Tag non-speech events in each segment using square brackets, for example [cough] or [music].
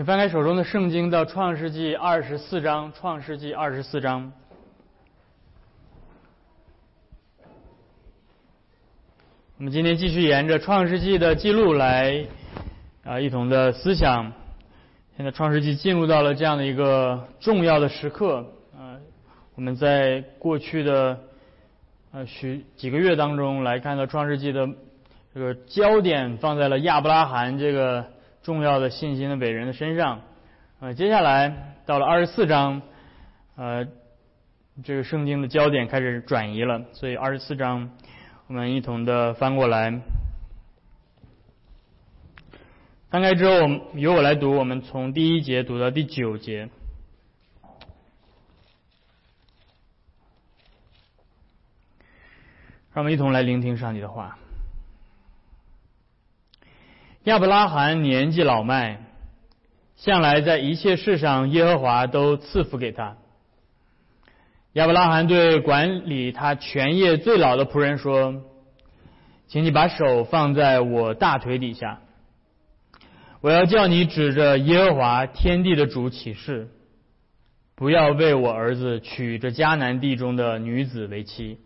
请翻开手中的圣经到创世纪二十四章，创世纪二十四章。我们今天继续沿着创世纪的记录来啊，一同的思想。现在创世纪进入到了这样的一个重要的时刻啊，我们在过去的呃许几个月当中来看到创世纪的这个焦点放在了亚伯拉罕这个。重要的信心的伟人的身上，呃，接下来到了二十四章，呃，这个圣经的焦点开始转移了，所以二十四章我们一同的翻过来，翻开之后由我来读，我们从第一节读到第九节，让我们一同来聆听上帝的话。亚伯拉罕年纪老迈，向来在一切事上耶和华都赐福给他。亚伯拉罕对管理他全业最老的仆人说：“请你把手放在我大腿底下，我要叫你指着耶和华天地的主起誓，不要为我儿子娶这迦南地中的女子为妻。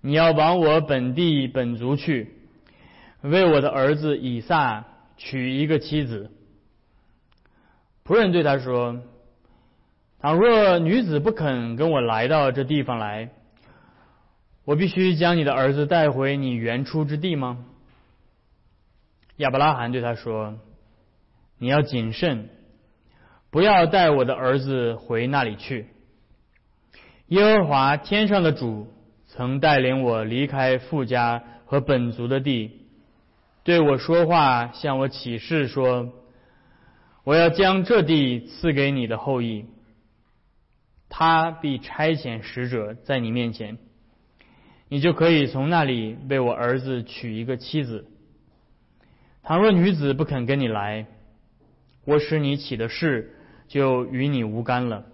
你要往我本地本族去。”为我的儿子以撒娶一个妻子。仆人对他说：“倘若女子不肯跟我来到这地方来，我必须将你的儿子带回你原出之地吗？”亚伯拉罕对他说：“你要谨慎，不要带我的儿子回那里去。耶和华天上的主曾带领我离开富家和本族的地。”对我说话，向我启示说：“我要将这地赐给你的后裔，他必差遣使者在你面前，你就可以从那里为我儿子娶一个妻子。倘若女子不肯跟你来，我使你起的事就与你无干了，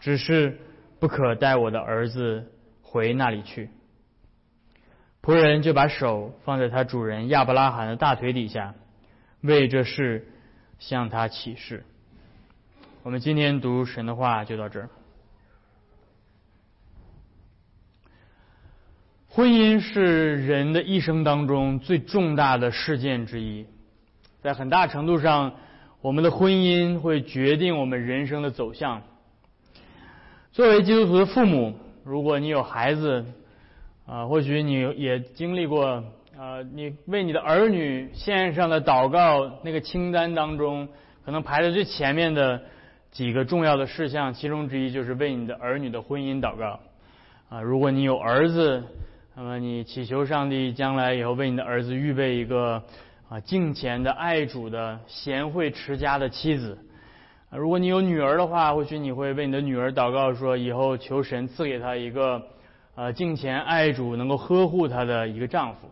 只是不可带我的儿子回那里去。”仆人就把手放在他主人亚伯拉罕的大腿底下，为这事向他起誓。我们今天读神的话就到这儿。婚姻是人的一生当中最重大的事件之一，在很大程度上，我们的婚姻会决定我们人生的走向。作为基督徒的父母，如果你有孩子，啊，或许你也经历过，啊，你为你的儿女献上的祷告那个清单当中，可能排在最前面的几个重要的事项，其中之一就是为你的儿女的婚姻祷告。啊，如果你有儿子，那么你祈求上帝将来以后为你的儿子预备一个啊敬虔的爱主的贤惠持家的妻子。如果你有女儿的话，或许你会为你的女儿祷告，说以后求神赐给她一个。呃，敬虔爱主，能够呵护她的一个丈夫。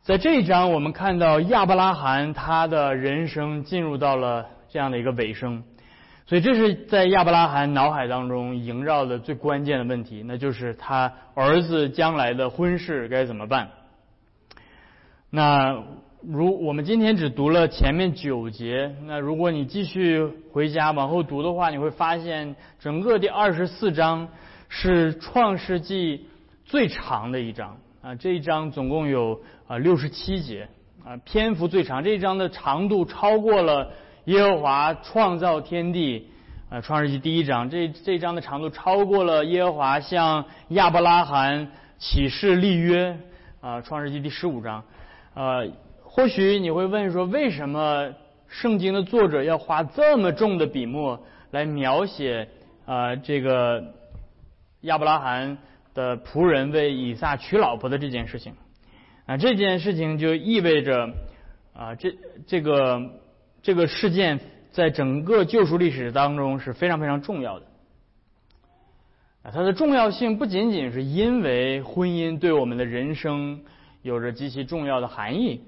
在这一章，我们看到亚伯拉罕他的人生进入到了这样的一个尾声，所以这是在亚伯拉罕脑海当中萦绕的最关键的问题，那就是他儿子将来的婚事该怎么办？那如我们今天只读了前面九节，那如果你继续回家往后读的话，你会发现整个第二十四章。是创世纪最长的一章啊！这一章总共有啊六十七节啊，篇幅最长。这一章的长度超过了耶和华创造天地啊，创世纪第一章。这这一章的长度超过了耶和华向亚伯拉罕起誓立约啊，创世纪第十五章。呃，或许你会问说，为什么圣经的作者要花这么重的笔墨来描写啊这个？亚伯拉罕的仆人为以撒娶老婆的这件事情，啊，这件事情就意味着啊，这这个这个事件在整个救赎历史当中是非常非常重要的。啊，它的重要性不仅仅是因为婚姻对我们的人生有着极其重要的含义。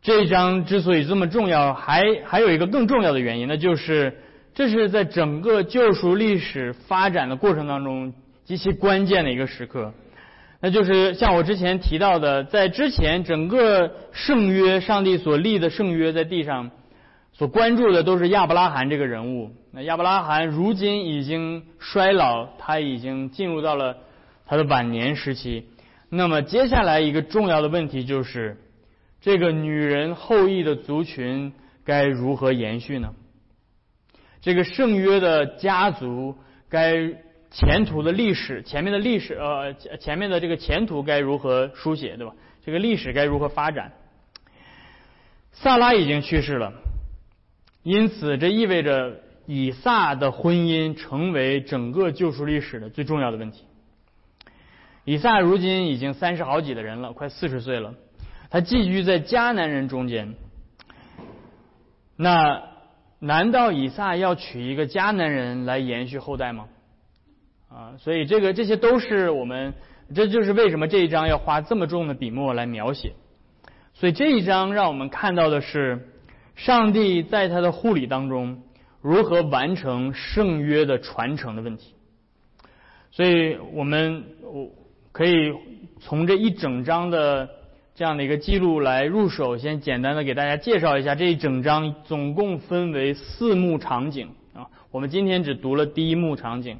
这一章之所以这么重要，还还有一个更重要的原因，那就是。这是在整个救赎历史发展的过程当中极其关键的一个时刻，那就是像我之前提到的，在之前整个圣约，上帝所立的圣约在地上，所关注的都是亚伯拉罕这个人物。那亚伯拉罕如今已经衰老，他已经进入到了他的晚年时期。那么接下来一个重要的问题就是，这个女人后裔的族群该如何延续呢？这个圣约的家族该前途的历史，前面的历史呃前面的这个前途该如何书写，对吧？这个历史该如何发展？萨拉已经去世了，因此这意味着以撒的婚姻成为整个救赎历史的最重要的问题。以撒如今已经三十好几的人了，快四十岁了。他寄居在迦南人中间。那难道以撒要娶一个迦南人来延续后代吗？啊，所以这个这些都是我们，这就是为什么这一章要花这么重的笔墨来描写。所以这一章让我们看到的是，上帝在他的护理当中如何完成圣约的传承的问题。所以我们我。可以从这一整章的这样的一个记录来入手，先简单的给大家介绍一下这一整章总共分为四幕场景啊。我们今天只读了第一幕场景，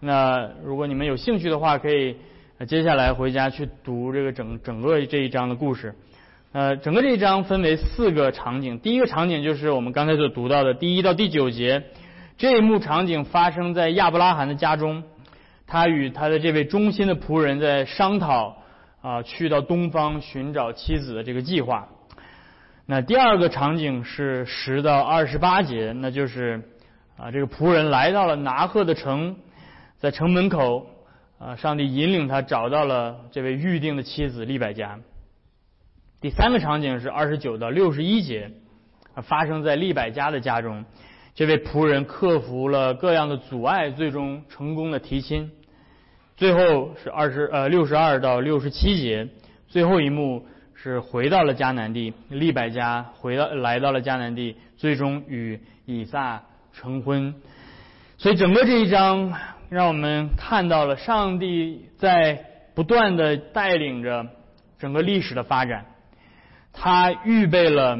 那如果你们有兴趣的话，可以接下来回家去读这个整整个这一章的故事。呃，整个这一章分为四个场景，第一个场景就是我们刚才所读到的第一到第九节，这一幕场景发生在亚伯拉罕的家中。他与他的这位忠心的仆人在商讨啊，去到东方寻找妻子的这个计划。那第二个场景是十到二十八节，那就是啊，这个仆人来到了拿鹤的城，在城门口啊，上帝引领他找到了这位预定的妻子利百加。第三个场景是二十九到六十一节，发生在利百加的家中，这位仆人克服了各样的阻碍，最终成功的提亲。最后是二十呃六十二到六十七节，最后一幕是回到了迦南地，利百加回到来到了迦南地，最终与以撒成婚。所以整个这一章让我们看到了上帝在不断的带领着整个历史的发展，他预备了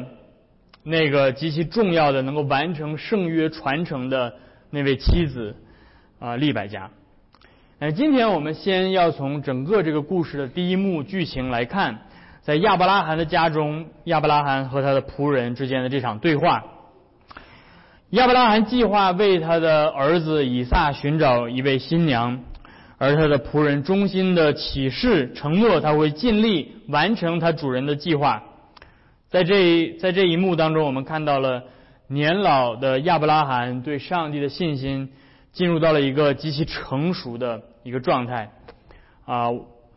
那个极其重要的能够完成圣约传承的那位妻子啊利百加。那今天我们先要从整个这个故事的第一幕剧情来看，在亚伯拉罕的家中，亚伯拉罕和他的仆人之间的这场对话。亚伯拉罕计划为他的儿子以撒寻找一位新娘，而他的仆人衷心的启示承诺，他会尽力完成他主人的计划。在这在这一幕当中，我们看到了年老的亚伯拉罕对上帝的信心进入到了一个极其成熟的。一个状态啊，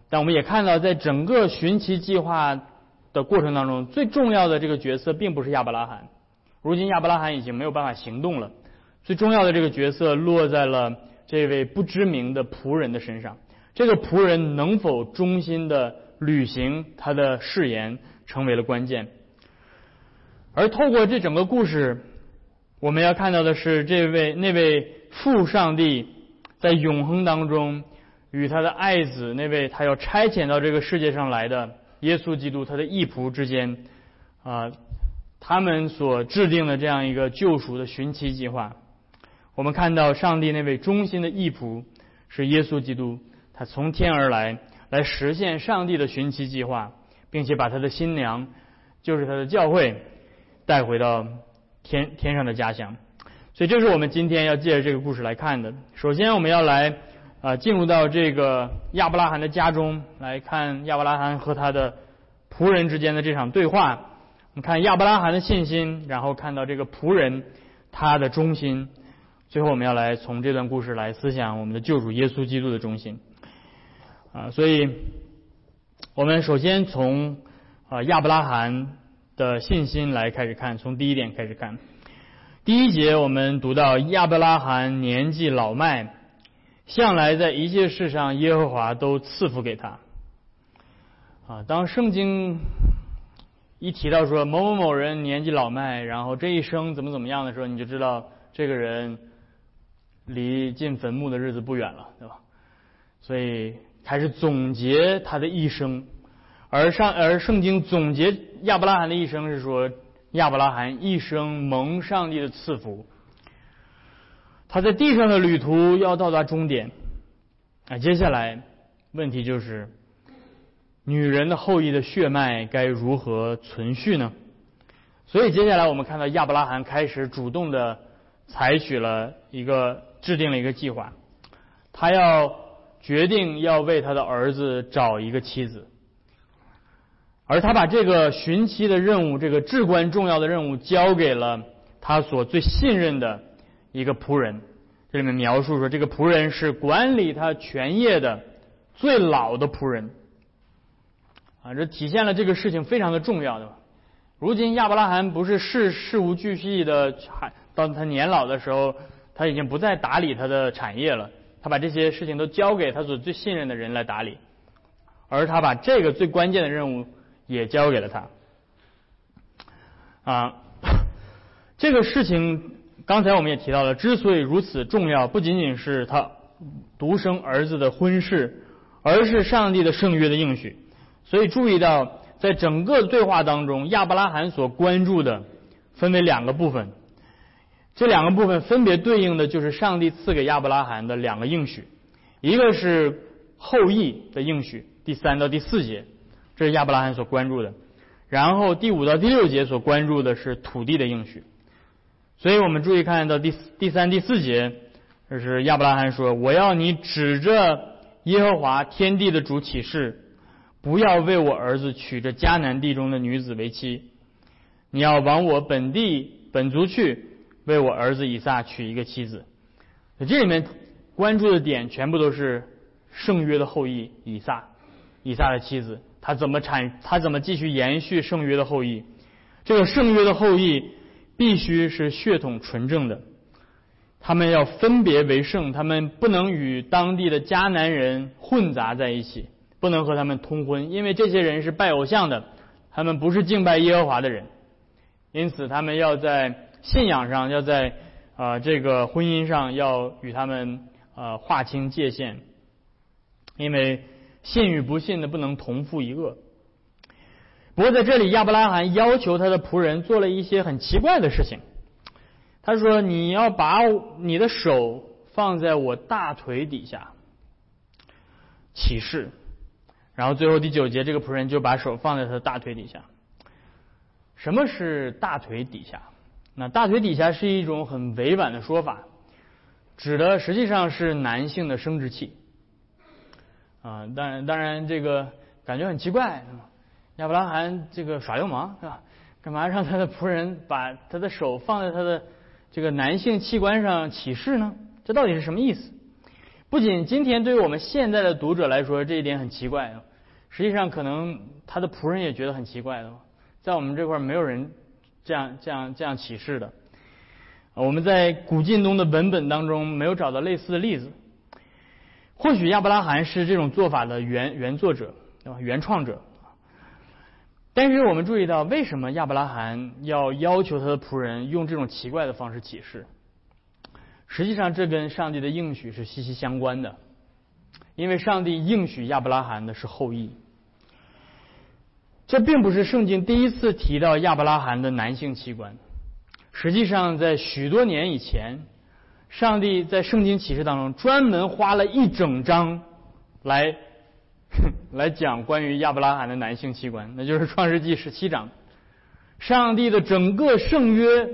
但我们也看到，在整个寻奇计划的过程当中，最重要的这个角色并不是亚伯拉罕。如今亚伯拉罕已经没有办法行动了，最重要的这个角色落在了这位不知名的仆人的身上。这个仆人能否忠心的履行他的誓言，成为了关键。而透过这整个故事，我们要看到的是这位那位父上帝。在永恒当中，与他的爱子那位他要差遣到这个世界上来的耶稣基督他的义仆之间，啊，他们所制定的这样一个救赎的寻奇计划，我们看到上帝那位忠心的义仆是耶稣基督，他从天而来，来实现上帝的寻奇计划，并且把他的新娘，就是他的教会，带回到天天上的家乡。所以，这是我们今天要借着这个故事来看的。首先，我们要来啊进入到这个亚伯拉罕的家中来看亚伯拉罕和他的仆人之间的这场对话。我们看亚伯拉罕的信心，然后看到这个仆人他的忠心。最后，我们要来从这段故事来思想我们的救主耶稣基督的忠心。啊，所以我们首先从啊亚伯拉罕的信心来开始看，从第一点开始看。第一节我们读到亚伯拉罕年纪老迈，向来在一切事上耶和华都赐福给他。啊，当圣经一提到说某某某人年纪老迈，然后这一生怎么怎么样的时候，你就知道这个人离进坟墓的日子不远了，对吧？所以开始总结他的一生，而上而圣经总结亚伯拉罕的一生是说。亚伯拉罕一生蒙上帝的赐福。他在地上的旅途要到达终点，啊，接下来问题就是，女人的后裔的血脉该如何存续呢？所以接下来我们看到亚伯拉罕开始主动的采取了一个制定了一个计划，他要决定要为他的儿子找一个妻子，而他把这个寻妻的任务，这个至关重要的任务交给了他所最信任的。一个仆人，这里面描述说，这个仆人是管理他全业的最老的仆人，啊，这体现了这个事情非常的重要，对吧？如今亚伯拉罕不是事事无巨细的，还到他年老的时候，他已经不再打理他的产业了，他把这些事情都交给他所最信任的人来打理，而他把这个最关键的任务也交给了他，啊，[laughs] 这个事情。刚才我们也提到了，之所以如此重要，不仅仅是他独生儿子的婚事，而是上帝的圣约的应许。所以注意到，在整个对话当中，亚伯拉罕所关注的分为两个部分，这两个部分分别对应的就是上帝赐给亚伯拉罕的两个应许，一个是后裔的应许，第三到第四节，这是亚伯拉罕所关注的；然后第五到第六节所关注的是土地的应许。所以我们注意看到第第三、第四节，这是亚伯拉罕说：“我要你指着耶和华天地的主起誓，不要为我儿子娶这迦南地中的女子为妻，你要往我本地本族去，为我儿子以撒娶一个妻子。”这里面关注的点全部都是圣约的后裔以撒，以撒的妻子，他怎么产，他怎么继续延续圣约的后裔？这个圣约的后裔。必须是血统纯正的，他们要分别为圣，他们不能与当地的迦南人混杂在一起，不能和他们通婚，因为这些人是拜偶像的，他们不是敬拜耶和华的人，因此他们要在信仰上，要在啊这个婚姻上要与他们啊划清界限，因为信与不信的不能同父一轭。不过在这里，亚伯拉罕要求他的仆人做了一些很奇怪的事情。他说：“你要把你的手放在我大腿底下，起誓。”然后最后第九节，这个仆人就把手放在他的大腿底下。什么是大腿底下？那大腿底下是一种很委婉的说法，指的实际上是男性的生殖器。啊，当然，当然，这个感觉很奇怪。亚伯拉罕这个耍流氓是吧？干嘛让他的仆人把他的手放在他的这个男性器官上起誓呢？这到底是什么意思？不仅今天对于我们现在的读者来说这一点很奇怪，实际上可能他的仆人也觉得很奇怪的。在我们这块没有人这样这样这样起誓的。我们在古晋东的文本当中没有找到类似的例子。或许亚伯拉罕是这种做法的原原作者，对吧？原创者。但是我们注意到，为什么亚伯拉罕要要求他的仆人用这种奇怪的方式启示？实际上，这跟上帝的应许是息息相关的，因为上帝应许亚伯拉罕的是后裔。这并不是圣经第一次提到亚伯拉罕的男性器官。实际上，在许多年以前，上帝在圣经启示当中专门花了一整章来。来讲关于亚伯拉罕的男性器官，那就是创世纪十七章。上帝的整个圣约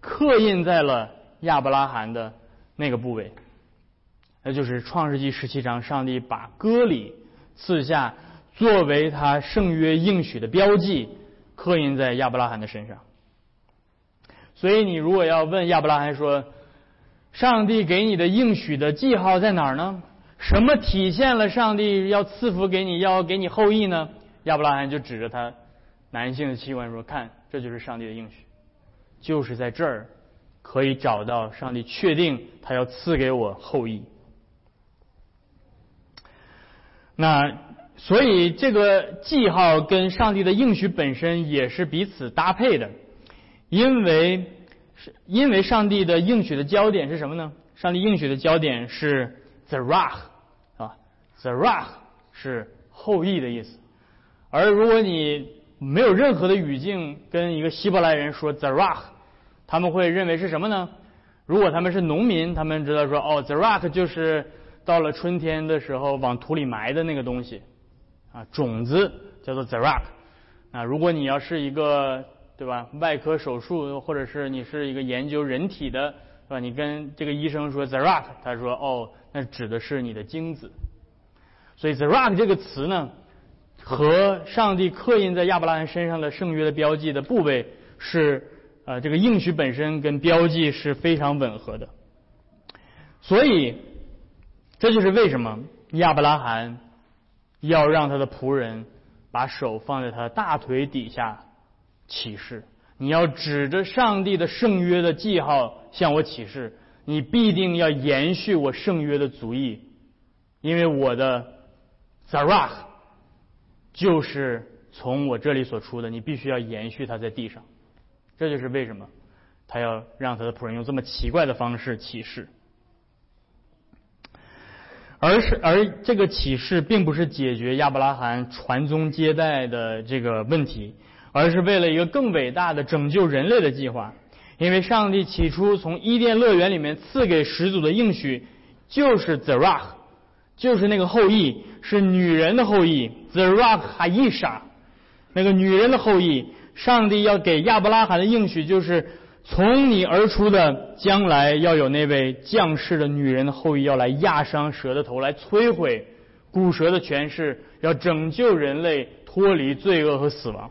刻印在了亚伯拉罕的那个部位，那就是创世纪十七章。上帝把割礼赐下作为他圣约应许的标记，刻印在亚伯拉罕的身上。所以，你如果要问亚伯拉罕说，上帝给你的应许的记号在哪儿呢？什么体现了上帝要赐福给你，要给你后裔呢？亚伯拉罕就指着他男性的器官说：“看，这就是上帝的应许，就是在这儿可以找到上帝确定他要赐给我后裔。”那所以这个记号跟上帝的应许本身也是彼此搭配的，因为是因为上帝的应许的焦点是什么呢？上帝应许的焦点是 the rock。The Rach 是后裔的意思，而如果你没有任何的语境跟一个希伯来人说 Zarach，他们会认为是什么呢？如果他们是农民，他们知道说哦，Zarach 就是到了春天的时候往土里埋的那个东西啊，种子叫做 Zarach。啊，如果你要是一个对吧，外科手术，或者是你是一个研究人体的，是吧？你跟这个医生说 Zarach，他说哦，那指的是你的精子。所以 Zarach 这个词呢，和上帝刻印在亚伯拉罕身上的圣约的标记的部位是呃，这个应许本身跟标记是非常吻合的。所以这就是为什么亚伯拉罕要让他的仆人。把手放在他的大腿底下启示，你要指着上帝的圣约的记号向我启示，你必定要延续我圣约的足意，因为我的 Zarah 就是从我这里所出的，你必须要延续它在地上。这就是为什么他要让他的仆人用这么奇怪的方式启示。而是而这个启示并不是解决亚伯拉罕传宗接代的这个问题，而是为了一个更伟大的拯救人类的计划。因为上帝起初从伊甸乐园里面赐给始祖的应许，就是 Zerah，就是那个后裔是女人的后裔，Zerah 哈伊莎，那个女人的后裔。上帝要给亚伯拉罕的应许就是。从你而出的将来要有那位降世的女人的后裔要来压伤蛇的头，来摧毁古蛇的权势，要拯救人类脱离罪恶和死亡。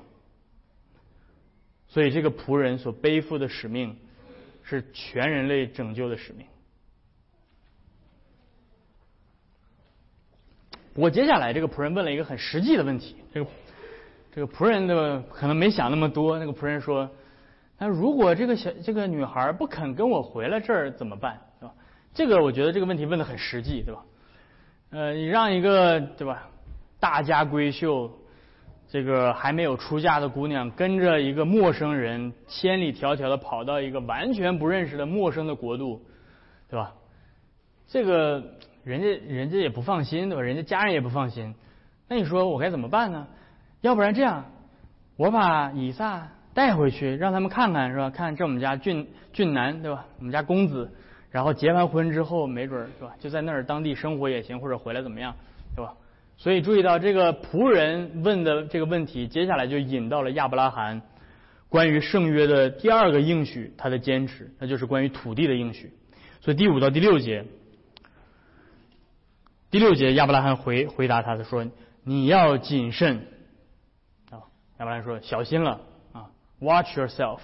所以这个仆人所背负的使命是全人类拯救的使命。我接下来这个仆人问了一个很实际的问题，这个这个仆人的可能没想那么多，那个仆人说。那如果这个小这个女孩不肯跟我回来这儿怎么办，对吧？这个我觉得这个问题问的很实际，对吧？呃，你让一个对吧大家闺秀，这个还没有出嫁的姑娘跟着一个陌生人千里迢迢的跑到一个完全不认识的陌生的国度，对吧？这个人家人家也不放心，对吧？人家家人也不放心。那你说我该怎么办呢？要不然这样，我把以撒。带回去让他们看看是吧？看这我们家俊俊男对吧？我们家公子，然后结完婚之后没准是吧？就在那儿当地生活也行，或者回来怎么样，对吧？所以注意到这个仆人问的这个问题，接下来就引到了亚伯拉罕关于圣约的第二个应许，他的坚持，那就是关于土地的应许。所以第五到第六节，第六节亚伯拉罕回回答他的说：“你要谨慎啊！”亚伯拉罕说：“小心了啊。” Watch yourself，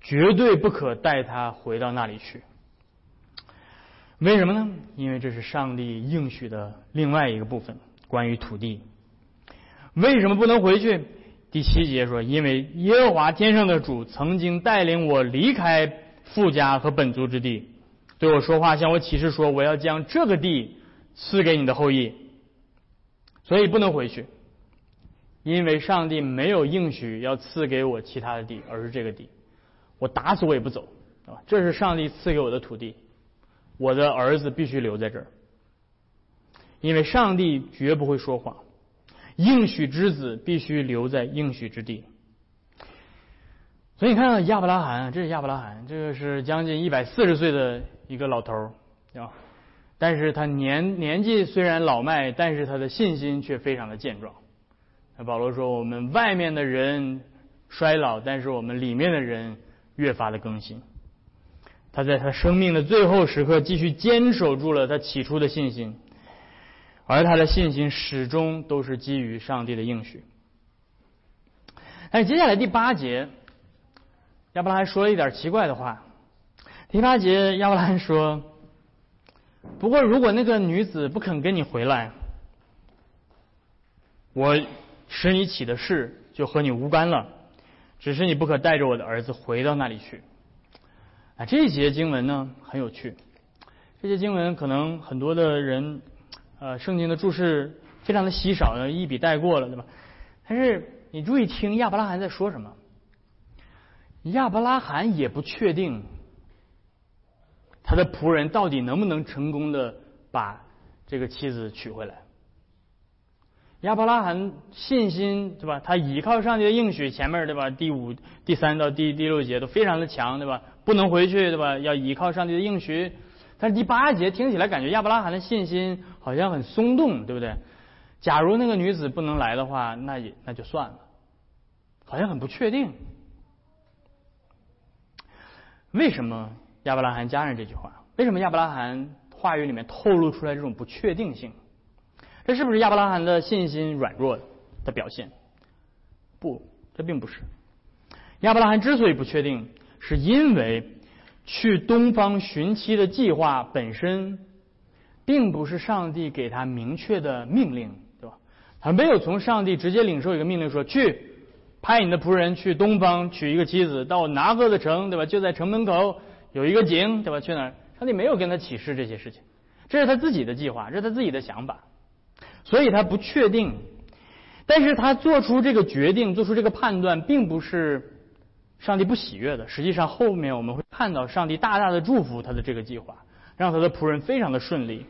绝对不可带他回到那里去。为什么呢？因为这是上帝应许的另外一个部分，关于土地。为什么不能回去？第七节说：“因为耶和华天上的主曾经带领我离开富家和本族之地，对我说话，向我启示说，我要将这个地赐给你的后裔，所以不能回去。”因为上帝没有应许要赐给我其他的地，而是这个地，我打死我也不走，啊，这是上帝赐给我的土地，我的儿子必须留在这儿，因为上帝绝不会说谎，应许之子必须留在应许之地。所以你看亚伯拉罕，这是亚伯拉罕，这个是将近一百四十岁的一个老头儿，啊，但是他年年纪虽然老迈，但是他的信心却非常的健壮。那保罗说：“我们外面的人衰老，但是我们里面的人越发的更新。”他在他生命的最后时刻继续坚守住了他起初的信心，而他的信心始终都是基于上帝的应许。但接下来第八节，亚伯拉罕说了一点奇怪的话。第八节，亚伯拉罕说：“不过如果那个女子不肯跟你回来，我。”使你起的事就和你无干了，只是你不可带着我的儿子回到那里去。啊，这一节经文呢很有趣，这些经文可能很多的人，呃，圣经的注释非常的稀少，一笔带过了，对吧？但是你注意听亚伯拉罕在说什么，亚伯拉罕也不确定他的仆人到底能不能成功的把这个妻子娶回来。亚伯拉罕信心对吧？他依靠上帝的应许，前面对吧？第五、第三到第第六节都非常的强对吧？不能回去对吧？要依靠上帝的应许。但是第八节听起来感觉亚伯拉罕的信心好像很松动，对不对？假如那个女子不能来的话，那也那就算了，好像很不确定。为什么亚伯拉罕加上这句话？为什么亚伯拉罕话语里面透露出来这种不确定性？这是不是亚伯拉罕的信心软弱的表现？不，这并不是。亚伯拉罕之所以不确定，是因为去东方寻妻的计划本身，并不是上帝给他明确的命令，对吧？他没有从上帝直接领受一个命令，说去派你的仆人去东方娶一个妻子，到拿鹤的城，对吧？就在城门口有一个井，对吧？去哪儿？上帝没有跟他启示这些事情，这是他自己的计划，这是他自己的想法。所以他不确定，但是他做出这个决定，做出这个判断，并不是上帝不喜悦的。实际上，后面我们会看到上帝大大的祝福他的这个计划，让他的仆人非常的顺利。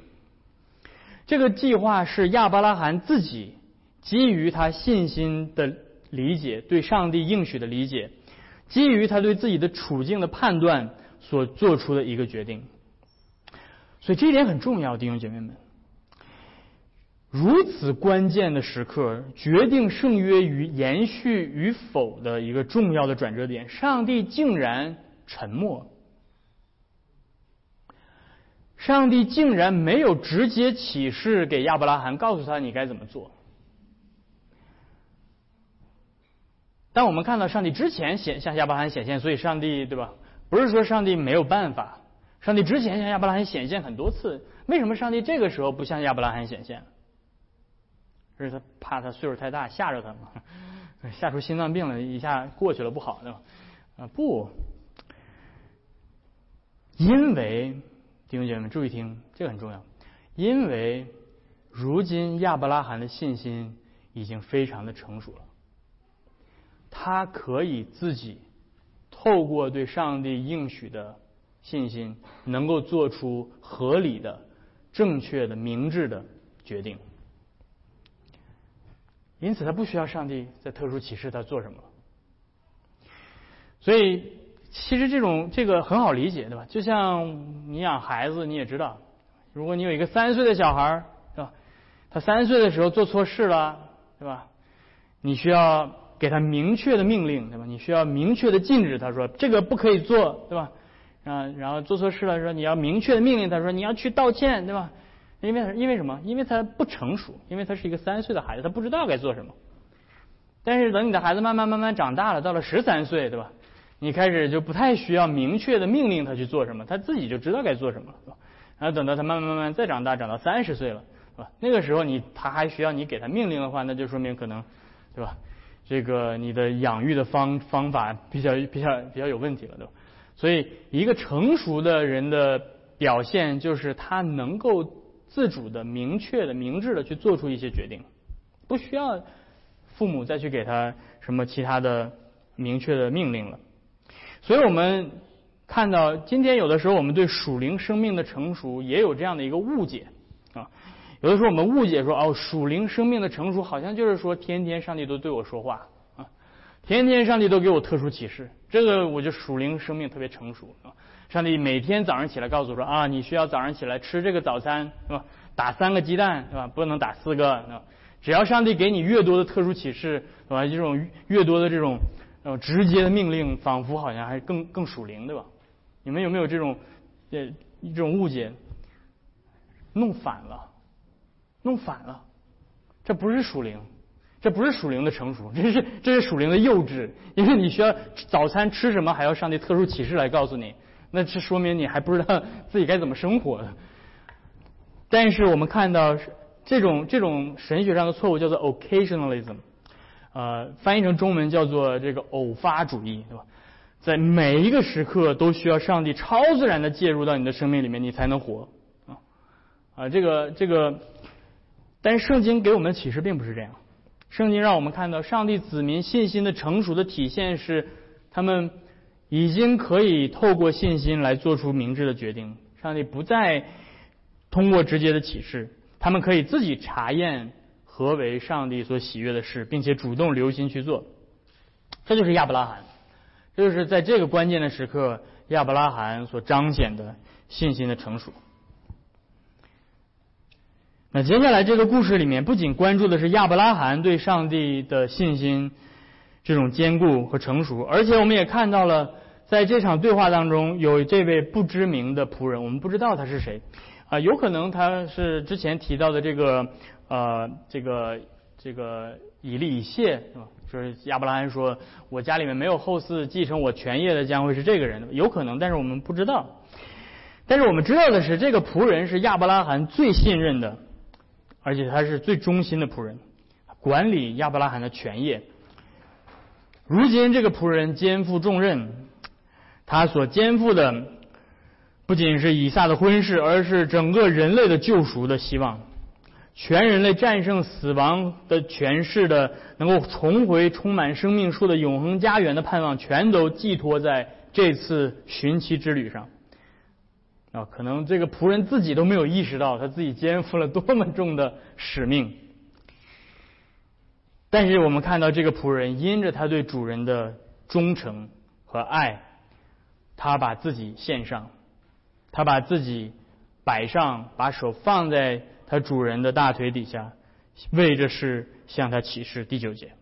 这个计划是亚伯拉罕自己基于他信心的理解，对上帝应许的理解，基于他对自己的处境的判断所做出的一个决定。所以这一点很重要，弟兄姐妹们。如此关键的时刻，决定圣约与延续与否的一个重要的转折点，上帝竟然沉默。上帝竟然没有直接启示给亚伯拉罕，告诉他你该怎么做。但我们看到上帝之前显向亚伯拉罕显现，所以上帝对吧？不是说上帝没有办法，上帝之前向亚伯拉罕显现很多次，为什么上帝这个时候不向亚伯拉罕显现？是他怕他岁数太大吓着他嘛，[laughs] 吓出心脏病了，一下过去了不好对吧？啊不，因为弟兄姐妹们注意听，这个很重要，因为如今亚伯拉罕的信心已经非常的成熟了，他可以自己透过对上帝应许的信心，能够做出合理的、正确的、明智的决定。因此，他不需要上帝在特殊启示他做什么。所以，其实这种这个很好理解，对吧？就像你养孩子，你也知道，如果你有一个三岁的小孩儿，是吧？他三岁的时候做错事了，对吧？你需要给他明确的命令，对吧？你需要明确的禁止他说这个不可以做，对吧？啊，然后做错事了，说你要明确的命令他说你要去道歉，对吧？因为因为什么？因为他不成熟，因为他是一个三岁的孩子，他不知道该做什么。但是等你的孩子慢慢慢慢长大了，到了十三岁，对吧？你开始就不太需要明确的命令他去做什么，他自己就知道该做什么了，是吧？然后等到他慢慢慢慢再长大，长到三十岁了，是吧？那个时候你他还需要你给他命令的话，那就说明可能，对吧？这个你的养育的方方法比较比较比较有问题了，对吧？所以一个成熟的人的表现就是他能够。自主的、明确的、明智的去做出一些决定，不需要父母再去给他什么其他的明确的命令了。所以我们看到今天有的时候我们对属灵生命的成熟也有这样的一个误解啊。有的时候我们误解说哦，属灵生命的成熟好像就是说天天上帝都对我说话，天天上帝都给我特殊启示，这个我就属灵生命特别成熟啊。上帝每天早上起来告诉我说啊，你需要早上起来吃这个早餐，是吧？打三个鸡蛋，是吧？不能打四个，啊？只要上帝给你越多的特殊启示，是吧？这种越多的这种直接的命令，仿佛好像还更更属灵，对吧？你们有没有这种呃这种误解？弄反了，弄反了，这不是属灵，这不是属灵的成熟，这是这是属灵的幼稚，因为你需要早餐吃什么，还要上帝特殊启示来告诉你。那这说明你还不知道 [laughs] 自己该怎么生活。但是我们看到这种这种神学上的错误叫做 occasionalism，呃，翻译成中文叫做这个偶发主义，对吧？在每一个时刻都需要上帝超自然的介入到你的生命里面，你才能活啊啊！这个这个，但是圣经给我们的启示并不是这样。圣经让我们看到上帝子民信心的成熟的体现是他们。已经可以透过信心来做出明智的决定。上帝不再通过直接的启示，他们可以自己查验何为上帝所喜悦的事，并且主动留心去做。这就是亚伯拉罕，这就是在这个关键的时刻，亚伯拉罕所彰显的信心的成熟。那接下来这个故事里面，不仅关注的是亚伯拉罕对上帝的信心这种坚固和成熟，而且我们也看到了，在这场对话当中，有这位不知名的仆人，我们不知道他是谁啊，有可能他是之前提到的这个呃这个这个以利以谢是吧？就是亚伯拉罕说，我家里面没有后嗣继承我权业的，将会是这个人，有可能，但是我们不知道。但是我们知道的是，这个仆人是亚伯拉罕最信任的。而且他是最忠心的仆人，管理亚伯拉罕的权业。如今这个仆人肩负重任，他所肩负的不仅是以撒的婚事，而是整个人类的救赎的希望，全人类战胜死亡的权势的，能够重回充满生命树的永恒家园的盼望，全都寄托在这次寻妻之旅上。啊，可能这个仆人自己都没有意识到他自己肩负了多么重的使命。但是我们看到这个仆人因着他对主人的忠诚和爱，他把自己献上，他把自己摆上，把手放在他主人的大腿底下，为着是向他起誓第九节。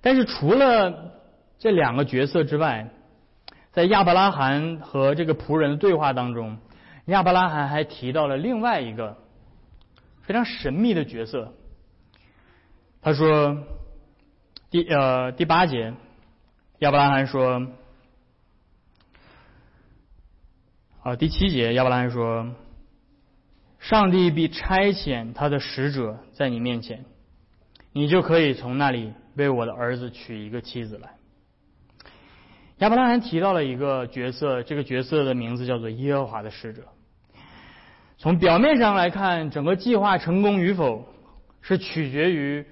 但是除了这两个角色之外，在亚伯拉罕和这个仆人的对话当中，亚伯拉罕还提到了另外一个非常神秘的角色。他说：“第呃第八节，亚伯拉罕说，啊第七节，亚伯拉罕说，上帝必差遣他的使者在你面前，你就可以从那里为我的儿子娶一个妻子来。”亚伯拉罕提到了一个角色，这个角色的名字叫做耶和华的使者。从表面上来看，整个计划成功与否是取决于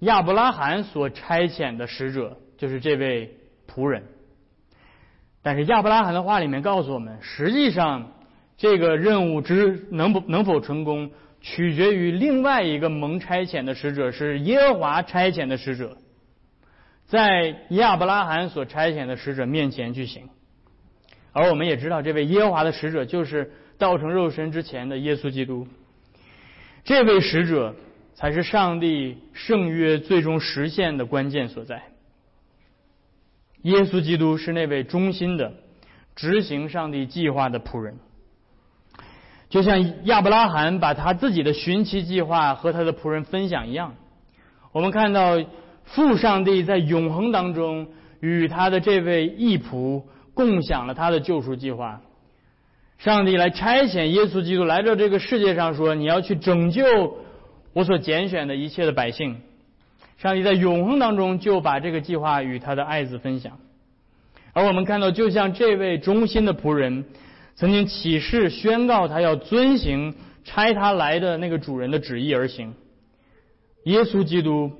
亚伯拉罕所差遣的使者，就是这位仆人。但是亚伯拉罕的话里面告诉我们，实际上这个任务之能不能否成功，取决于另外一个蒙差遣的使者，是耶和华差遣的使者。在亚伯拉罕所差遣的使者面前去行，而我们也知道，这位耶和华的使者就是道成肉身之前的耶稣基督。这位使者才是上帝圣约最终实现的关键所在。耶稣基督是那位忠心的执行上帝计划的仆人，就像亚伯拉罕把他自己的寻妻计划和他的仆人分享一样。我们看到。父上帝在永恒当中与他的这位义仆共享了他的救赎计划。上帝来差遣耶稣基督来到这个世界上，说：“你要去拯救我所拣选的一切的百姓。”上帝在永恒当中就把这个计划与他的爱子分享。而我们看到，就像这位忠心的仆人曾经起誓宣告，他要遵行差他来的那个主人的旨意而行。耶稣基督。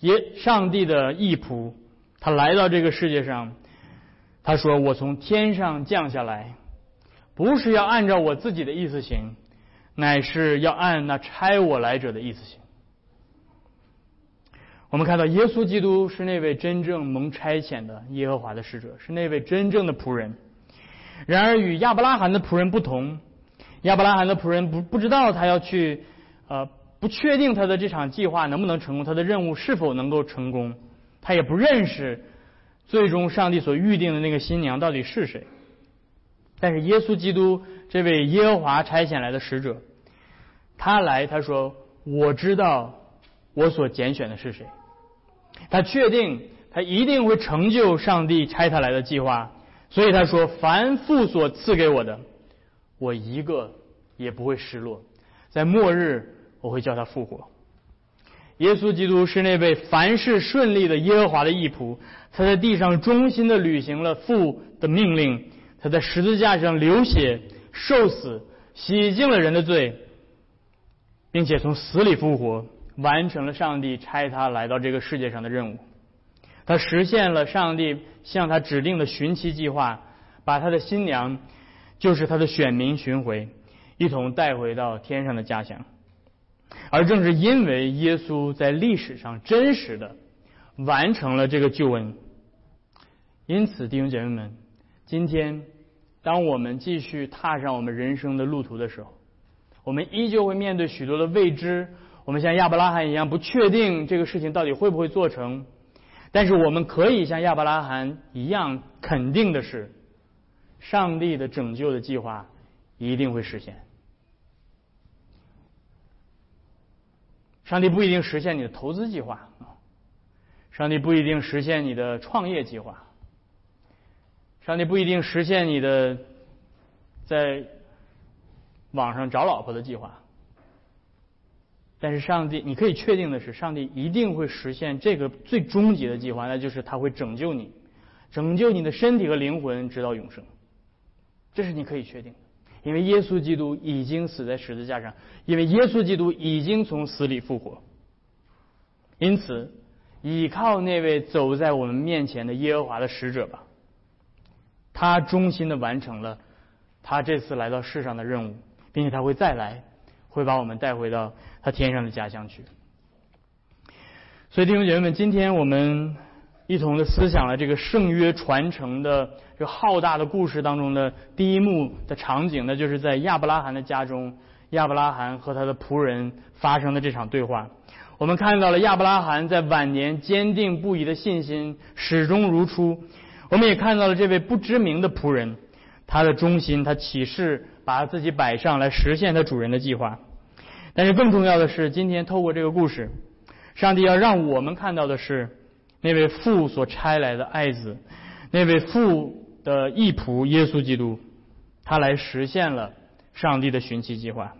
耶，上帝的义仆，他来到这个世界上，他说：“我从天上降下来，不是要按照我自己的意思行，乃是要按那差我来者的意思行。”我们看到耶稣基督是那位真正蒙差遣的耶和华的使者，是那位真正的仆人。然而与亚伯拉罕的仆人不同，亚伯拉罕的仆人不不知道他要去，呃。不确定他的这场计划能不能成功，他的任务是否能够成功，他也不认识最终上帝所预定的那个新娘到底是谁。但是耶稣基督这位耶和华差遣来的使者，他来他说：“我知道我所拣选的是谁。”他确定他一定会成就上帝差他来的计划，所以他说：“凡父所赐给我的，我一个也不会失落。”在末日。我会叫他复活。耶稣基督是那位凡事顺利的耶和华的义仆，他在地上忠心的履行了父的命令，他在十字架上流血受死，洗净了人的罪，并且从死里复活，完成了上帝差他来到这个世界上的任务。他实现了上帝向他指定的寻妻计划，把他的新娘，就是他的选民寻回，一同带回到天上的家乡。而正是因为耶稣在历史上真实的完成了这个救恩，因此弟兄姐妹们，今天当我们继续踏上我们人生的路途的时候，我们依旧会面对许多的未知。我们像亚伯拉罕一样不确定这个事情到底会不会做成，但是我们可以像亚伯拉罕一样肯定的是，上帝的拯救的计划一定会实现。上帝不一定实现你的投资计划啊，上帝不一定实现你的创业计划，上帝不一定实现你的在网上找老婆的计划。但是上帝，你可以确定的是，上帝一定会实现这个最终极的计划，那就是他会拯救你，拯救你的身体和灵魂，直到永生。这是你可以确定的，因为耶稣基督已经死在十字架上，因为耶稣基督已经从死里复活。因此，倚靠那位走在我们面前的耶和华的使者吧，他忠心的完成了他这次来到世上的任务，并且他会再来。会把我们带回到他天上的家乡去。所以弟兄姐妹们，今天我们一同的思想了这个圣约传承的这浩大的故事当中的第一幕的场景，那就是在亚伯拉罕的家中，亚伯拉罕和他的仆人发生的这场对话。我们看到了亚伯拉罕在晚年坚定不移的信心始终如初，我们也看到了这位不知名的仆人，他的忠心，他起誓把自己摆上来实现他主人的计划。但是更重要的是，今天透过这个故事，上帝要让我们看到的是那位父所差来的爱子，那位父的义仆耶稣基督，他来实现了上帝的寻妻计划。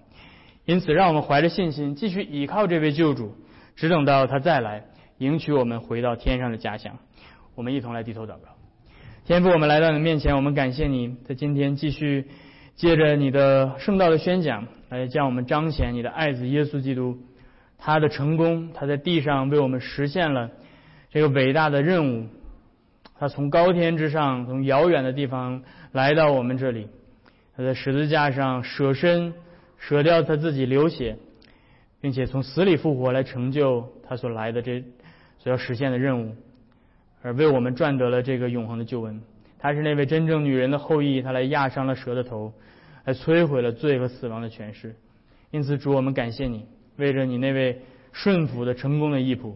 因此，让我们怀着信心，继续依靠这位救主，只等到他再来迎娶我们回到天上的家乡。我们一同来低头祷告。天父，我们来到你面前，我们感谢你在今天继续借着你的圣道的宣讲。来将我们彰显你的爱子耶稣基督，他的成功，他在地上为我们实现了这个伟大的任务。他从高天之上，从遥远的地方来到我们这里，他在十字架上舍身，舍掉他自己流血，并且从死里复活来成就他所来的这所要实现的任务，而为我们赚得了这个永恒的救恩。他是那位真正女人的后裔，他来压伤了蛇的头。来摧毁了罪和死亡的权势，因此主，我们感谢你，为着你那位顺服的成功的义仆，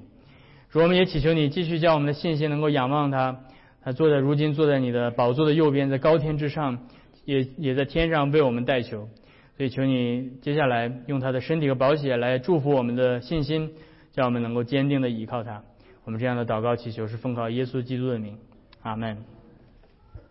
主，我们也祈求你继续将我们的信心能够仰望他，他坐在如今坐在你的宝座的右边，在高天之上，也也在天上为我们代求，所以求你接下来用他的身体和宝血来祝福我们的信心，叫我们能够坚定的依靠他。我们这样的祷告祈求是奉靠耶稣基督的名，阿门。